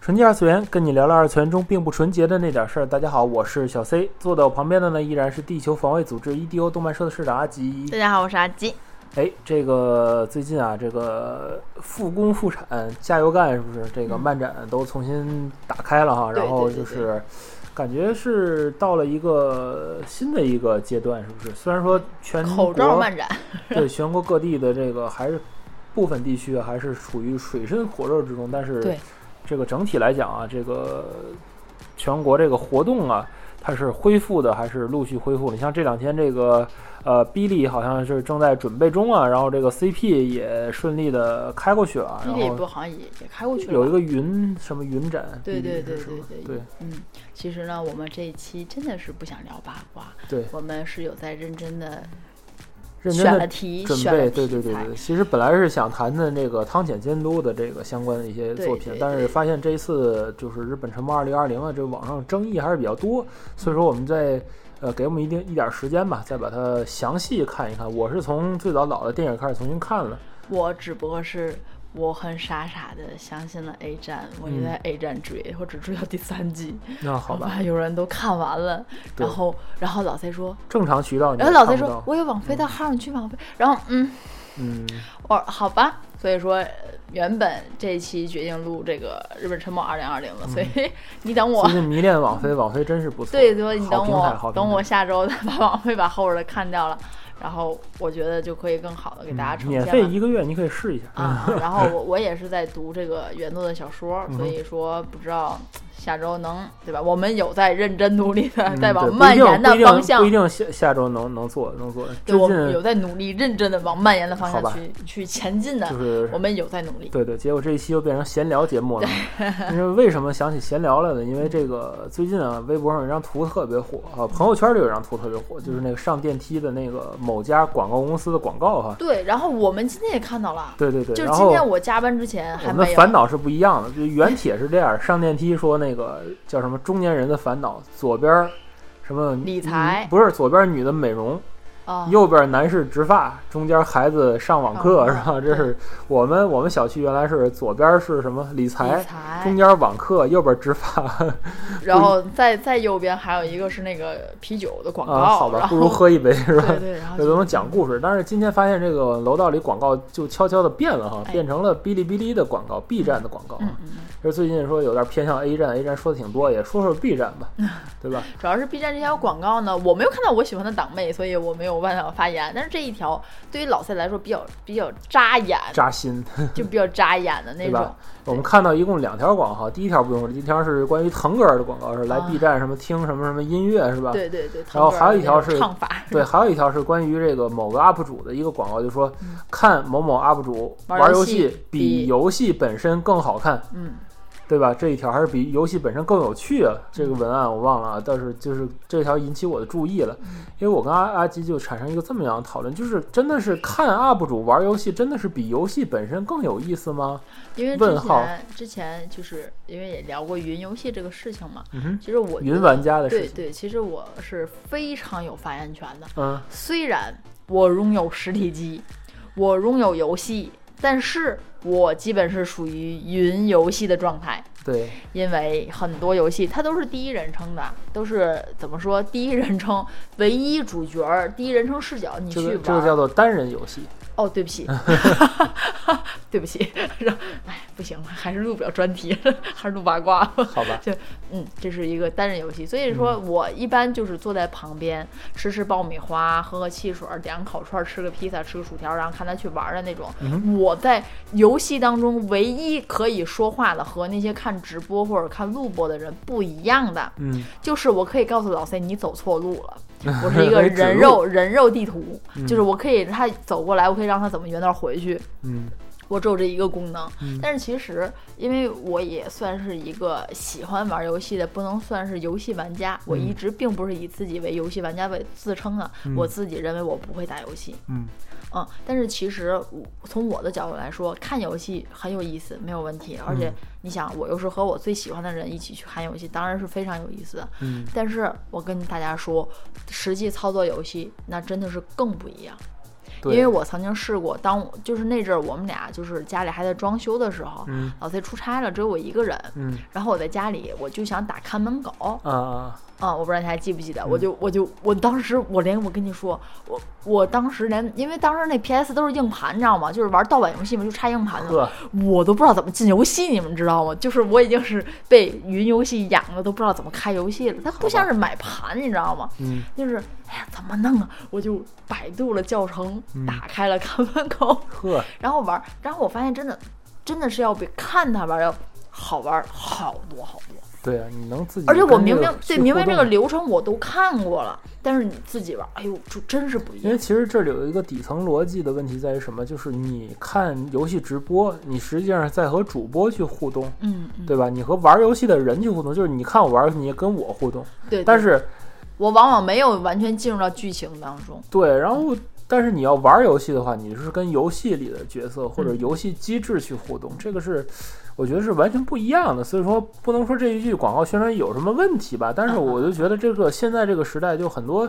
纯洁二次元，跟你聊聊二次元中并不纯洁的那点事儿。大家好，我是小 C，坐在我旁边的呢依然是地球防卫组织 EDO 动漫社的社长阿吉。大家好，我是阿吉。哎，这个最近啊，这个复工复产，加油干，是不是？这个漫展都重新打开了哈，然后就是感觉是到了一个新的一个阶段，是不是？虽然说全口罩漫展，对全国各地的这个还是部分地区还是处于水深火热之中，但是对。这个整体来讲啊，这个全国这个活动啊，它是恢复的还是陆续恢复？你像这两天这个呃，哔哩好像是正在准备中啊，然后这个 CP 也顺利的开过去了。哔哩不好像也也开过去了。有一个云什么云展？对对对对对对。嗯，其实呢，我们这一期真的是不想聊八卦，对我们是有在认真的。认真的准备，对对对对。其实本来是想谈谈这个汤浅监督的这个相关的一些作品，但是发现这一次就是日本沉没二零二零啊，这网上争议还是比较多，所以说我们在呃给我们一定一点时间吧，再把它详细看一看。我是从最早老的电影开始重新看了，我只不过是。我很傻傻的相信了 A 站，我就在 A 站追，我只追到第三季。那好吧，有人都看完了，然后然后老 C 说正常渠道，然后老 C 说我有网飞的号，你去网飞。然后嗯嗯，我好吧，所以说原本这一期决定录这个日本沉没二零二零了，所以 你等我。最近迷恋网飞，网飞真是不错。对，所以你等我，等我下周再把网飞把后边的看掉了。然后我觉得就可以更好的给大家呈现。免费一个月，你可以试一下啊。然后我 我也是在读这个原作的小说，所以说不知道。下周能对吧？我们有在认真努力的 在往蔓延的方向，不一定下下周能能做能做。对，我们有在努力认真的往蔓延的方向去去前进的。就是我们有在努力。对对，结果这一期又变成闲聊节目了。因为为什么想起闲聊来呢？因为这个最近啊，微博上有一张图特别火啊，朋友圈里有一张图特别火，就是那个上电梯的那个某家广告公司的广告哈。对，然后我们今天也看到了。对对对。就是今天我加班之前还没有。烦恼是不一样的，就原帖是这样，上电梯说那个叫什么？什么中年人的烦恼？左边什么理财？不是左边女的美容。右边男士植发，中间孩子上网课是吧？这是我们我们小区原来是左边是什么理财，中间网课，右边植发，然后再再右边还有一个是那个啤酒的广告。好吧，不如喝一杯是吧？对对，然后都能讲故事。但是今天发现这个楼道里广告就悄悄的变了哈，变成了哔哩哔哩的广告，B 站的广告。嗯嗯。就最近说有点偏向 A 站，A 站说的挺多，也说说 B 站吧，对吧？主要是 B 站这条广告呢，我没有看到我喜欢的党妹，所以我没有办法发言。但是这一条对于老赛来说比较比较扎眼，扎心，就比较扎眼的那种。我们看到一共两条广告，第一条不用，第一条是关于腾格尔的广告，是来 B 站什么听什么什么音乐是吧？对对对。然后还有一条是唱法，对，还有一条是关于这个某个 UP 主的一个广告，就说看某某 UP 主玩游戏比游戏本身更好看。嗯。对吧？这一条还是比游戏本身更有趣啊！这个文案我忘了啊，但是就是这条引起我的注意了，因为我跟阿阿基就产生一个这么样的讨论，就是真的是看 UP 主玩游戏，真的是比游戏本身更有意思吗？因为之前之前就是因为也聊过云游戏这个事情嘛，其实我云玩家的事情，对对，其实我是非常有发言权的。嗯，虽然我拥有实体机，我拥有游戏。但是我基本是属于云游戏的状态，对，因为很多游戏它都是第一人称的，都是怎么说第一人称，唯一主角，第一人称视角，你去玩，这个叫做单人游戏。哦，对不起，对不起，哎，不行了，还是录不了专题，还是录八卦。好吧，就嗯，这是一个单人游戏，所以说我一般就是坐在旁边吃吃爆米花，喝喝汽水，点个烤串，吃个披萨，吃个薯条，然后看他去玩的那种。我在游戏当中唯一可以说话的，和那些看直播或者看录播的人不一样的，嗯，就是我可以告诉老 C 你走错路了。我是一个人肉人肉地图，就是我可以他走过来，我可以让他怎么原道回去。嗯，我只有这一个功能。但是其实，因为我也算是一个喜欢玩游戏的，不能算是游戏玩家。我一直并不是以自己为游戏玩家为自称的。我自己认为我不会打游戏。嗯。嗯，但是其实从我的角度来说，看游戏很有意思，没有问题。而且你想，我又是和我最喜欢的人一起去看游戏，当然是非常有意思的。嗯，但是我跟大家说，实际操作游戏那真的是更不一样。因为我曾经试过，当就是那阵儿我们俩就是家里还在装修的时候，老崔出差了，只有我一个人。嗯，然后我在家里，我就想打看门狗。啊。啊，我不知道你还记不记得，我就我就我当时我连我跟你说，我我当时连因为当时那 PS 都是硬盘，你知道吗？就是玩盗版游戏嘛，就插硬盘的，我都不知道怎么进游戏，你们知道吗？就是我已经是被云游戏养的，都不知道怎么开游戏了。它不像是买盘，你知道吗？嗯，就是哎呀，怎么弄啊？我就百度了教程，打开了看门狗，呵，然后玩，然后我发现真的真的是要比看它玩要好玩好多好多。对啊，你能自己，而且我明明对明明这个流程我都看过了，但是你自己玩，哎呦，就真是不一样。因为其实这里有一个底层逻辑的问题在于什么？就是你看游戏直播，你实际上在和主播去互动，嗯，对吧？你和玩游戏的人去互动，就是你看我玩你也跟我互动，对。但是，我往往没有完全进入到剧情当中。对，然后但是你要玩游戏的话，你是跟游戏里的角色或者游戏机制去互动，这个是。我觉得是完全不一样的，所以说不能说这一句广告宣传有什么问题吧。但是我就觉得这个现在这个时代就很多，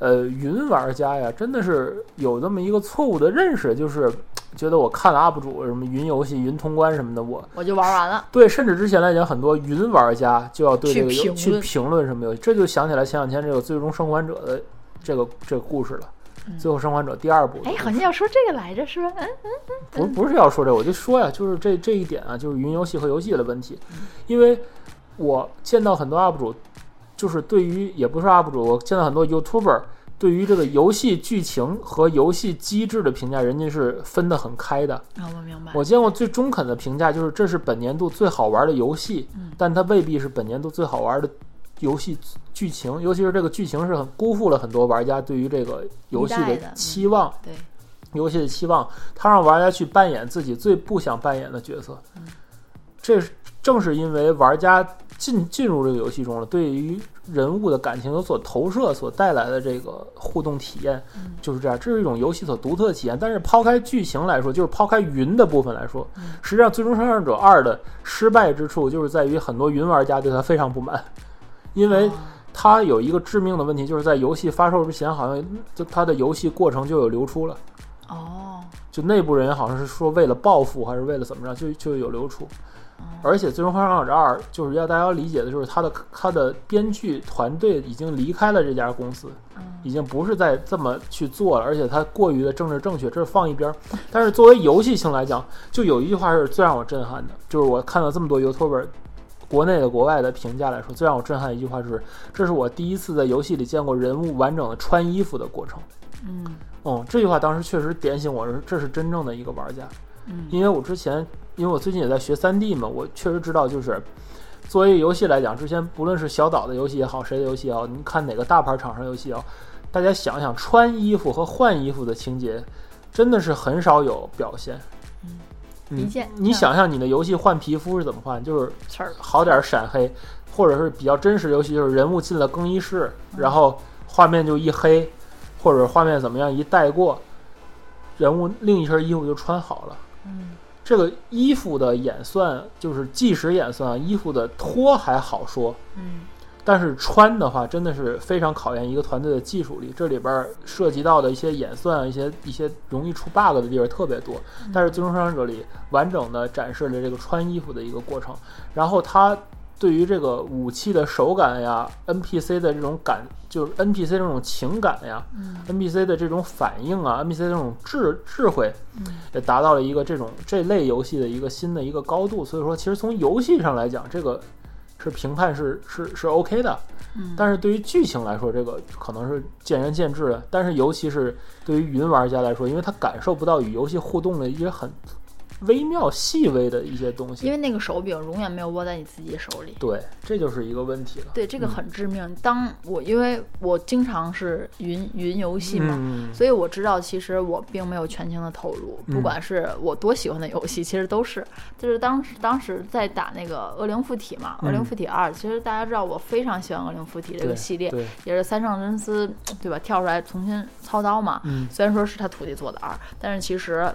呃，云玩家呀，真的是有这么一个错误的认识，就是觉得我看了 UP 主什么云游戏、云通关什么的，我我就玩完了。对，甚至之前来讲，很多云玩家就要对这个去评论什么游戏，这就想起来前两天这个《最终生还者》的这个这个故事了。最后生还者第二部，哎，好像要说这个来着，是吧？嗯嗯嗯不不是要说这，我就说呀，就是这这一点啊，就是云游戏和游戏的问题。因为我见到很多 UP 主，就是对于也不是 UP 主，我见到很多 YouTuber 对于这个游戏剧情和游戏机制的评价，人家是分得很开的。啊，我明白。我见过最中肯的评价就是，这是本年度最好玩的游戏，但它未必是本年度最好玩的。游戏剧情，尤其是这个剧情是很辜负了很多玩家对于这个游戏的期望。对，游戏的期望，他让玩家去扮演自己最不想扮演的角色。嗯，这正是因为玩家进进入这个游戏中了，对于人物的感情有所投射，所带来的这个互动体验就是这样。这是一种游戏所独特的体验。但是抛开剧情来说，就是抛开云的部分来说，实际上《最终生还者二》的失败之处就是在于很多云玩家对他非常不满。因为它有一个致命的问题，就是在游戏发售之前，好像就它的游戏过程就有流出了。哦，就内部人员好像是说为了报复，还是为了怎么着，就就有流出。而且《最终幻想者二》就是要大家要理解的，就是它的它的编剧团队已经离开了这家公司，已经不是在这么去做了，而且它过于的政治正确，这是放一边。但是作为游戏性来讲，就有一句话是最让我震撼的，就是我看到这么多 YouTuber。国内的、国外的评价来说，最让我震撼的一句话就是：“这是我第一次在游戏里见过人物完整的穿衣服的过程。”嗯，哦，这句话当时确实点醒我，这是真正的一个玩家。嗯，因为我之前，因为我最近也在学三 D 嘛，我确实知道，就是作为游戏来讲，之前不论是小岛的游戏也好，谁的游戏也好，你看哪个大牌厂商游戏也好，大家想想穿衣服和换衣服的情节，真的是很少有表现。一键，你想象你的游戏换皮肤是怎么换？就是好点闪黑，或者是比较真实游戏，就是人物进了更衣室，然后画面就一黑，或者画面怎么样一带过，人物另一身衣服就穿好了。嗯，这个衣服的演算就是计时演算，衣服的脱还好说。嗯。但是穿的话，真的是非常考验一个团队的技术力。这里边涉及到的一些演算、一些一些容易出 bug 的地方特别多。但是《最终生还者》里完整的展示了这个穿衣服的一个过程。然后它对于这个武器的手感呀、NPC 的这种感，就是 NPC 这种情感呀、NPC 的这种反应啊、NPC 这种智智慧，也达到了一个这种这类游戏的一个新的一个高度。所以说，其实从游戏上来讲，这个。是评判是是是 OK 的，但是对于剧情来说，这个可能是见仁见智的。但是尤其是对于云玩家来说，因为他感受不到与游戏互动的一些很微妙细微的一些东西。因为那个手柄永远没有握在你自己手里。对，这就是一个问题了。对，这个很致命。当我因为我经常是云云游戏嘛，所以我知道其实我并没有全情的投入，不管是我多喜欢的游戏，其实都是就是当时当时在打那个恶灵附体嘛，恶灵附体二，其实大家知道我非常喜欢恶灵附体这个系列，也是三上真司对吧跳出来重新操刀嘛。虽然说是他徒弟做的二，但是其实。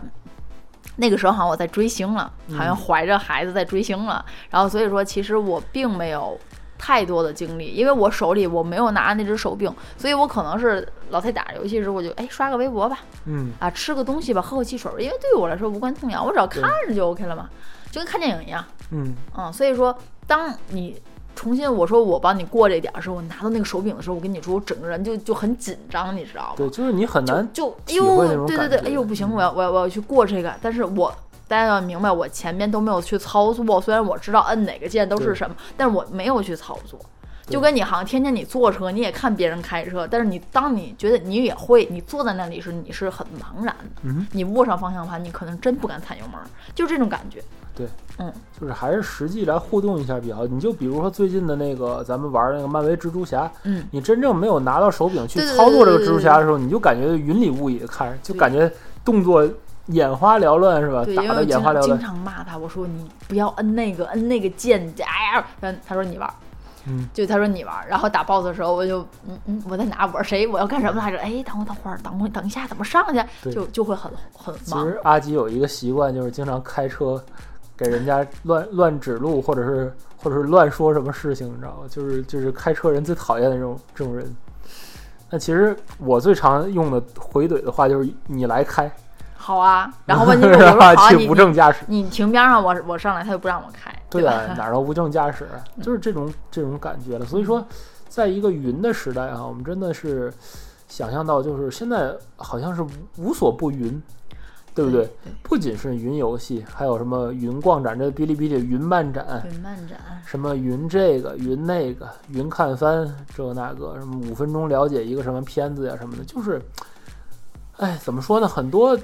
那个时候好像我在追星了，好像怀着孩子在追星了，然后所以说其实我并没有太多的精力，因为我手里我没有拿那只手柄，所以我可能是老在打游戏时候我就哎刷个微博吧，嗯。啊吃个东西吧，喝口汽水，因为对于我来说无关痛痒，我只要看着就 OK 了嘛，就跟看电影一样，嗯嗯，所以说当你。重新我说我帮你过这点儿时候，我拿到那个手柄的时候，我跟你说，我整个人就就很紧张，你知道吗？对，就是你很难就哎呦，对对对，哎呦不行，我要我要我要去过这个，但是我大家要明白，我前面都没有去操作，虽然我知道摁哪个键都是什么，但是我没有去操作。就跟你好像天天你坐车，你也看别人开车，但是你当你觉得你也会，你坐在那里时，你是很茫然的。嗯，你握上方向盘，你可能真不敢踩油门，就这种感觉。对，嗯，就是还是实际来互动一下比较好。你就比如说最近的那个咱们玩那个漫威蜘蛛侠，嗯，你真正没有拿到手柄去操作这个蜘蛛侠的时候，你就感觉云里雾里的看着，就感觉动作眼花缭乱，是吧？打的眼花缭乱。经常骂他，我说你不要摁那个摁那个键，哎呀，他说你玩，嗯，就他说你玩，然后打 boss 的时候，我就嗯嗯，我在哪？我是谁？我要干什么来着？哎，等我等会儿，等我等一下，怎么上去？就就会很很忙。其实阿吉有一个习惯，就是经常开车。给人家乱乱指路，或者是或者是乱说什么事情，你知道吗？就是就是开车人最讨厌的这种这种人。那其实我最常用的回怼的话就是“你来开”。好啊，然后问题是我说好，无证驾驶，你停边上，我我上来，他又不让我开。对啊，哪儿都无证驾驶，就是这种这种感觉了。所以说，在一个云的时代啊，我们真的是想象到，就是现在好像是无所不云。对不对？不仅是云游戏，还有什么云逛展？这哔哩哔哩云漫展，云漫展，什么云这个云那个云看番，这那个什么五分钟了解一个什么片子呀什么的，就是，哎，怎么说呢？很多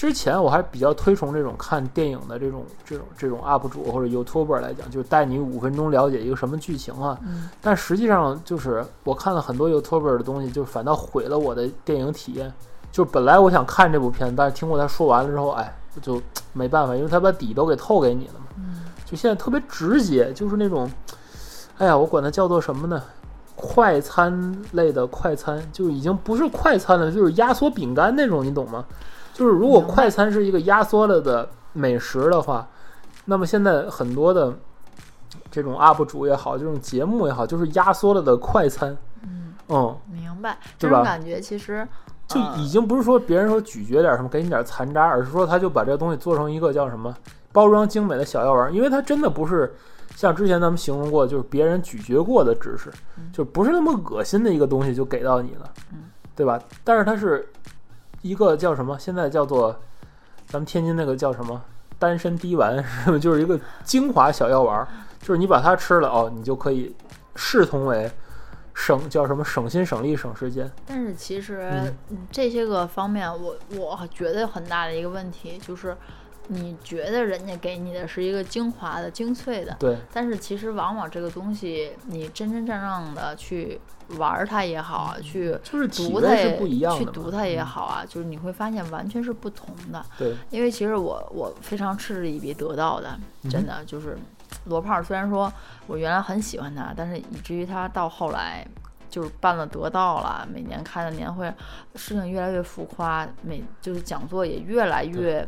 之前我还比较推崇这种看电影的这种这种这种 UP 主或者 YouTuber 来讲，就带你五分钟了解一个什么剧情啊。但实际上就是我看了很多 YouTuber 的东西，就反倒毁了我的电影体验。就本来我想看这部片，但是听过他说完了之后，哎，就没办法，因为他把底都给透给你了嘛。嗯。就现在特别直接，就是那种，哎呀，我管它叫做什么呢？快餐类的快餐，就已经不是快餐了，就是压缩饼干那种，你懂吗？就是如果快餐是一个压缩了的美食的话，那么现在很多的这种 UP 主也好，这种节目也好，就是压缩了的快餐。嗯。嗯。明白。这种感觉其实。就已经不是说别人说咀嚼点什么给你点残渣，而是说他就把这个东西做成一个叫什么包装精美的小药丸，因为它真的不是像之前咱们形容过，就是别人咀嚼过的知识，就不是那么恶心的一个东西就给到你了，对吧？但是它是一个叫什么？现在叫做咱们天津那个叫什么丹参滴丸，就是一个精华小药丸，就是你把它吃了哦，你就可以视同为。省叫什么？省心省力省时间。但是其实这些个方面，我我觉得很大的一个问题就是，你觉得人家给你的是一个精华的、精粹的，对。但是其实往往这个东西，你真真正正的去玩它也好，去就是读它也不一样去读它也好啊，就是你会发现完全是不同的。对。因为其实我我非常嗤之以鼻得到的，真的就是。罗胖虽然说我原来很喜欢他，但是以至于他到后来就是办了得到了，每年开的年会，事情越来越浮夸，每就是讲座也越来越，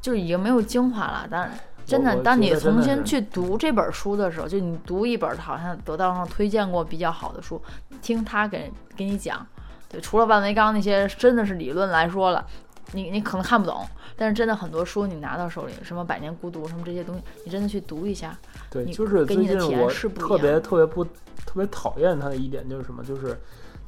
就是已经没有精华了。但是真的，当你重新去读这本书的时候，就你读一本好像得到上推荐过比较好的书，听他给给你讲，对，除了万维钢那些真的是理论来说了。你你可能看不懂，但是真的很多书你拿到手里，什么《百年孤独》什么这些东西，你真的去读一下。对，就是最近我特别特别不特别讨厌他的一点就是什么，就是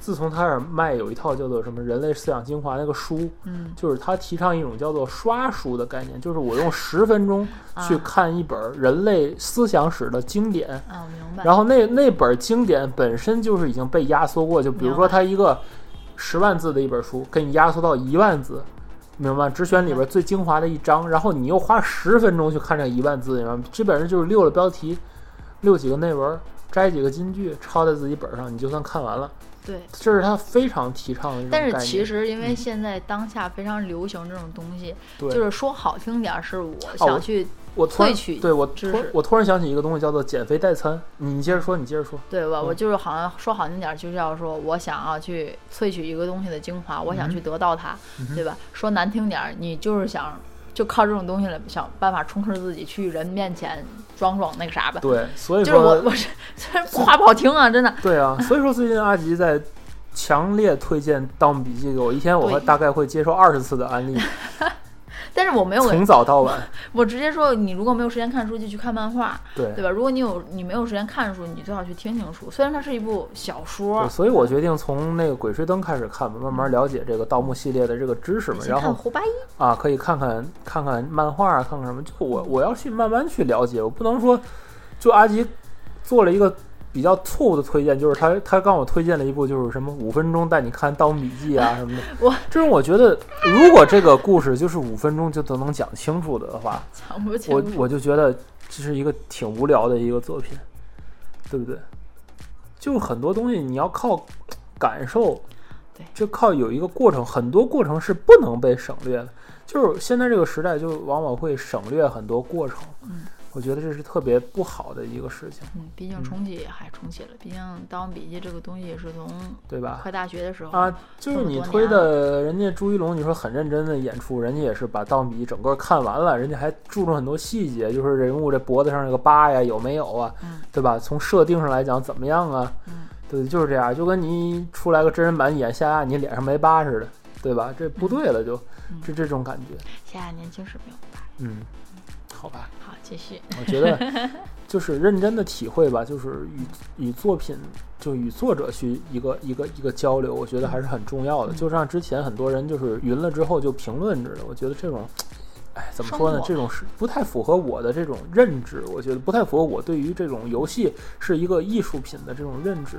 自从他那儿卖有一套叫做什么《人类思想精华》那个书，嗯，就是他提倡一种叫做刷书的概念，就是我用十分钟去看一本人类思想史的经典。啊，明白。然后那那本经典本身就是已经被压缩过，就比如说他一个十万字的一本书，给你压缩到一万字。明白？只选里边最精华的一章，然后你又花十分钟去看这一万字，明白？基本上就是溜了标题，溜几个内文，摘几个金句，抄在自己本上，你就算看完了。对，这是他非常提倡的。但是其实，因为现在当下非常流行这种东西，就是说好听点是我想去我萃取，对我突我突然想起一个东西叫做减肥代餐。你接着说，你接着说。对吧？我就是好像说好听点，就是要说我想要去萃取一个东西的精华，我想去得到它，对吧？说难听点，你就是想就靠这种东西来想办法充实自己，去人面前。装装那个啥吧，对，所以说就是我我是话不好听啊，真的。对啊，所以说最近阿吉在强烈推荐《盗墓笔记》给我，一天我大概会接受二十次的安利。但是我没有从早到晚，我直接说，你如果没有时间看书，就去看漫画，对对吧？如果你有你没有时间看书，你最好去听听书。虽然它是一部小说，所以我决定从那个《鬼吹灯》开始看吧，慢慢了解这个盗墓系列的这个知识嘛。然后胡八一啊，可以看看看看漫画，看看什么？就我我要去慢慢去了解，我不能说就阿吉做了一个。比较错误的推荐就是他，他刚我推荐了一部，就是什么五分钟带你看《盗墓笔记》啊什么的。我这种我觉得，如果这个故事就是五分钟就都能讲清楚的话，讲不清。我我就觉得这是一个挺无聊的一个作品，对不对？就很多东西你要靠感受，对，就靠有一个过程，很多过程是不能被省略的。就是现在这个时代，就往往会省略很多过程。嗯。我觉得这是特别不好的一个事情。嗯，毕竟重启还重启了，毕竟《盗墓笔记》这个东西也是从对吧？快大学的时候啊，就是你推的，人家朱一龙，你说很认真的演出，人家也是把《盗墓笔记》整个看完了，人家还注重很多细节，就是人物这脖子上这个疤呀有没有啊？嗯，对吧？从设定上来讲怎么样啊？嗯，对，就是这样，就跟你出来个真人版演夏亚，你脸上没疤似的，对吧？这不对了，就就这种感觉。夏亚年轻时没有疤。嗯。好吧，好，继续。我觉得 就是认真的体会吧，就是与与作品，就与作者去一个一个一个交流，我觉得还是很重要的。就像之前很多人就是云了之后就评论着的，我觉得这种，哎，怎么说呢？这种是不太符合我的这种认知，我觉得不太符合我对于这种游戏是一个艺术品的这种认知。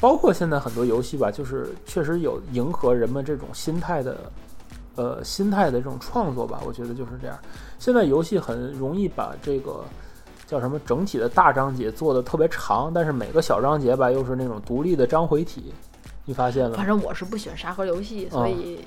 包括现在很多游戏吧，就是确实有迎合人们这种心态的。呃，心态的这种创作吧，我觉得就是这样。现在游戏很容易把这个叫什么整体的大章节做的特别长，但是每个小章节吧又是那种独立的章回体，你发现了？反正我是不喜欢沙盒游戏，所以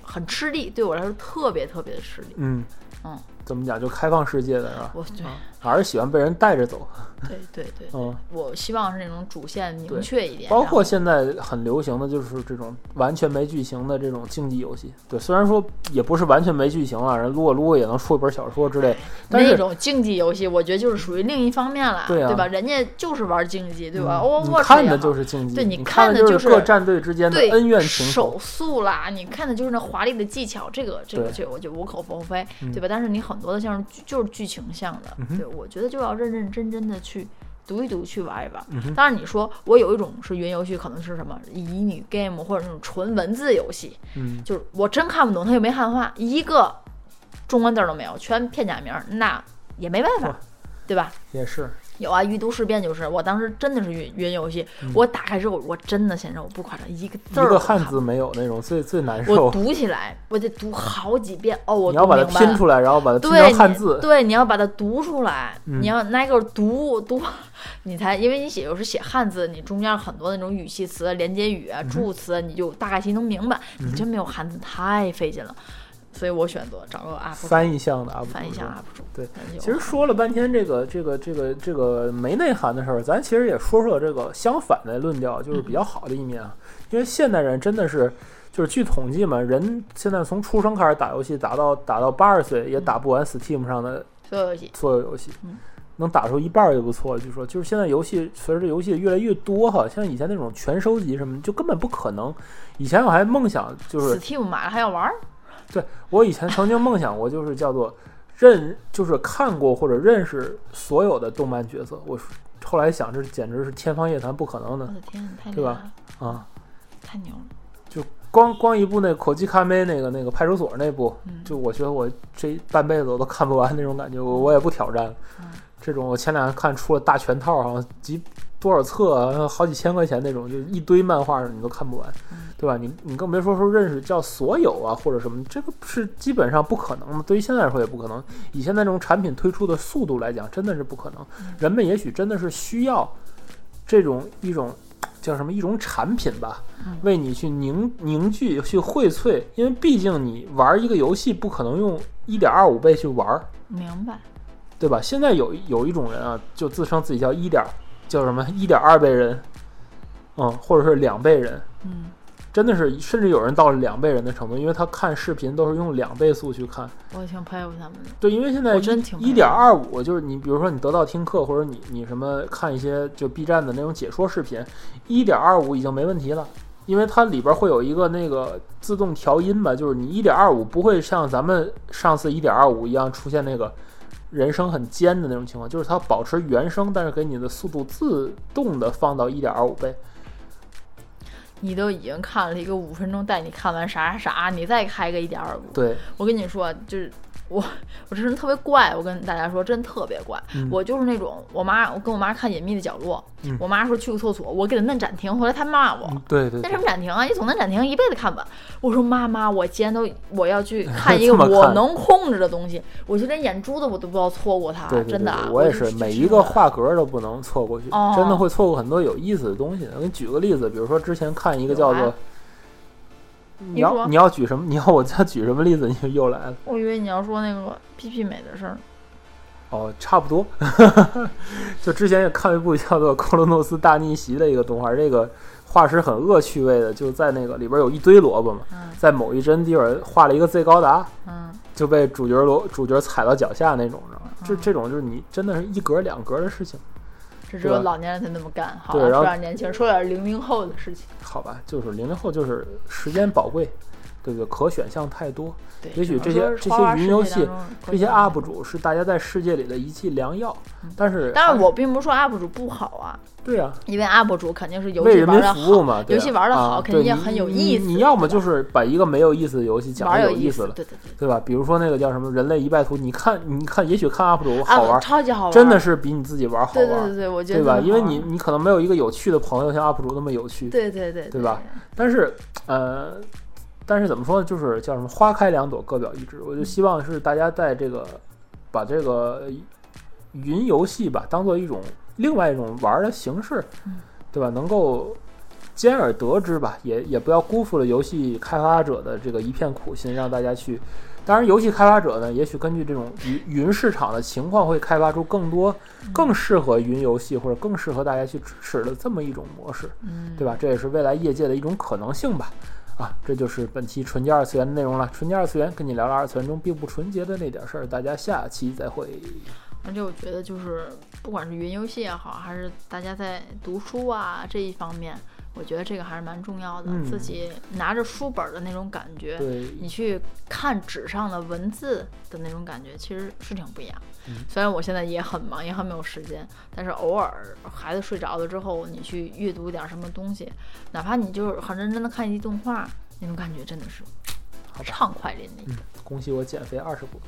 很吃力，对我来说特别特别的吃力。嗯嗯。怎么讲？就开放世界的是吧？我对，还是喜欢被人带着走。对对对，嗯，我希望是那种主线明确一点。包括现在很流行的就是这种完全没剧情的这种竞技游戏。对，虽然说也不是完全没剧情啊，人撸啊撸也能出一本小说之类。但那种竞技游戏，我觉得就是属于另一方面了，对啊，对吧？人家就是玩竞技，对吧？我看的就是竞技，对你看的就是各战队之间的恩怨情仇。手速啦，你看的就是那华丽的技巧，这个这个就我就无可厚非，对吧？但是你很多的像是就。就是剧情向的，对，我觉得就要认认真真的去读一读，去玩一玩。当然，你说我有一种是云游戏，可能是什么乙女 game 或者那种纯文字游戏，嗯，就是我真看不懂，它又没汉化，一个中文字都没有，全片假名，那也没办法，对吧？也是。有啊，预读事变就是，我当时真的是云云游戏，我打开之后，我真的先生，我不夸张，一个字儿一个汉字没有那种最最难受。我 读起来，我得读好几遍哦，我你要把它拼出来，然后把它拼成汉字。对，你要把它读出来，你要挨个读读，你才因为你写有时写汉字，你中间很多那种语气词、连接语啊、助词，你就大概其能明白。你真没有汉字，太费劲了。所以我选择找个 UP 翻译向的 UP 主，翻译向 UP 主。对，其实说了半天这个这个这个这个没内涵的事儿，咱其实也说说这个相反的论调，就是比较好的一面啊。因为现代人真的是，就是据统计嘛，人现在从出生开始打游戏，打到打到八十岁也打不完 Steam 上的所有游戏，所有游戏，能打出一半就不错了。据说就是现在游戏随着游戏越来越多哈，像以前那种全收集什么，就根本不可能。以前我还梦想就是 Steam 买了还要玩。对我以前曾经梦想过，就是叫做认，就是看过或者认识所有的动漫角色。我后来想，这简直是天方夜谭，不可能的。我的天，太对吧？啊，太牛了！就光光一部那口技咖啡那个那个派出所那部，就我觉得我这半辈子我都看不完那种感觉，我我也不挑战。这种我前两天看出了大全套，好像几多少册，好几千块钱那种，就一堆漫画你都看不完，对吧？你你更别说说认识叫所有啊或者什么，这个是基本上不可能的。对于现在来说也不可能。以现在这种产品推出的速度来讲，真的是不可能。人们也许真的是需要这种一种叫什么一种产品吧，为你去凝凝聚去荟萃，因为毕竟你玩一个游戏不可能用一点二五倍去玩，明白？对吧？现在有有一种人啊，就自称自己叫一点。叫什么一点二倍人，嗯，或者是两倍人，嗯，真的是，甚至有人到了两倍人的程度，因为他看视频都是用两倍速去看。我挺佩服他们的。对，因为现在一点二五，就是你比如说你得到听课，或者你你什么看一些就 B 站的那种解说视频，一点二五已经没问题了，因为它里边会有一个那个自动调音吧，就是你一点二五不会像咱们上次一点二五一样出现那个。人声很尖的那种情况，就是它保持原声，但是给你的速度自动的放到一点二五倍。你都已经看了一个五分钟带你看完啥啥啥，你再开个一点二五。对，我跟你说，就是。我我这人特别怪，我跟大家说，真特别怪。我就是那种，我妈我跟我妈看《隐秘的角落》，我妈说去个厕所，我给她摁暂停，后来她骂我，对对，那什么暂停啊？你总摁暂停，一辈子看不完。我说妈妈，我今天都我要去 看一个我能控制的东西，我就连眼珠子我都不要错过它，真的。我也是，每一个画格都不能错过去，真的会错过很多有意思的东西。我给你举个例子，比如说之前看一个叫做。你要你要举什么？你要我再举什么例子？你又来了。我以为你要说那个 P P 美的事儿。哦，差不多。就之前也看一部叫做《克罗诺斯大逆袭》的一个动画，这个画师很恶趣味的，就在那个里边有一堆萝卜嘛，在某一帧地方画了一个 Z 高达，嗯，就被主角罗主角踩到脚下那种，知道吗？这这种就是你真的是一格两格的事情。这只有老年人才那么干，好，说点年轻人，说点零零后的事情。好吧，就是零零后，就是时间宝贵，对不对？可选项太多。也许这些这些云游戏，这些 UP 主是大家在世界里的一剂良药，但是，但是我并不是说 UP 主不好啊。对啊，因为 UP 主肯定是游戏玩的好，游戏玩的好，肯定也很有意思。你要么就是把一个没有意思的游戏讲的有意思了，对对对，对吧？比如说那个叫什么《人类一败涂》，你看，你看，也许看 UP 主好玩，超级好玩，真的是比你自己玩好玩。对对对，我觉得对吧？因为你你可能没有一个有趣的朋友像 UP 主那么有趣，对对对，对吧？但是呃。但是怎么说呢？就是叫什么“花开两朵，各表一枝”。我就希望是大家在这个把这个云游戏吧当做一种另外一种玩的形式，对吧？能够兼而得之吧，也也不要辜负了游戏开发者的这个一片苦心，让大家去。当然，游戏开发者呢，也许根据这种云云市场的情况，会开发出更多更适合云游戏或者更适合大家去支持的这么一种模式，对吧？这也是未来业界的一种可能性吧。啊，这就是本期纯洁二次元的内容了。纯洁二次元跟你聊聊二次元中并不纯洁的那点事儿，大家下期再会。而且我觉得，就是不管是云游戏也好，还是大家在读书啊这一方面。我觉得这个还是蛮重要的，自己拿着书本的那种感觉，你去看纸上的文字的那种感觉，其实是挺不一样。虽然我现在也很忙，也很没有时间，但是偶尔孩子睡着了之后，你去阅读点什么东西，哪怕你就是很认真的看一集动画，那种感觉真的是畅快淋漓。恭喜我减肥二十步。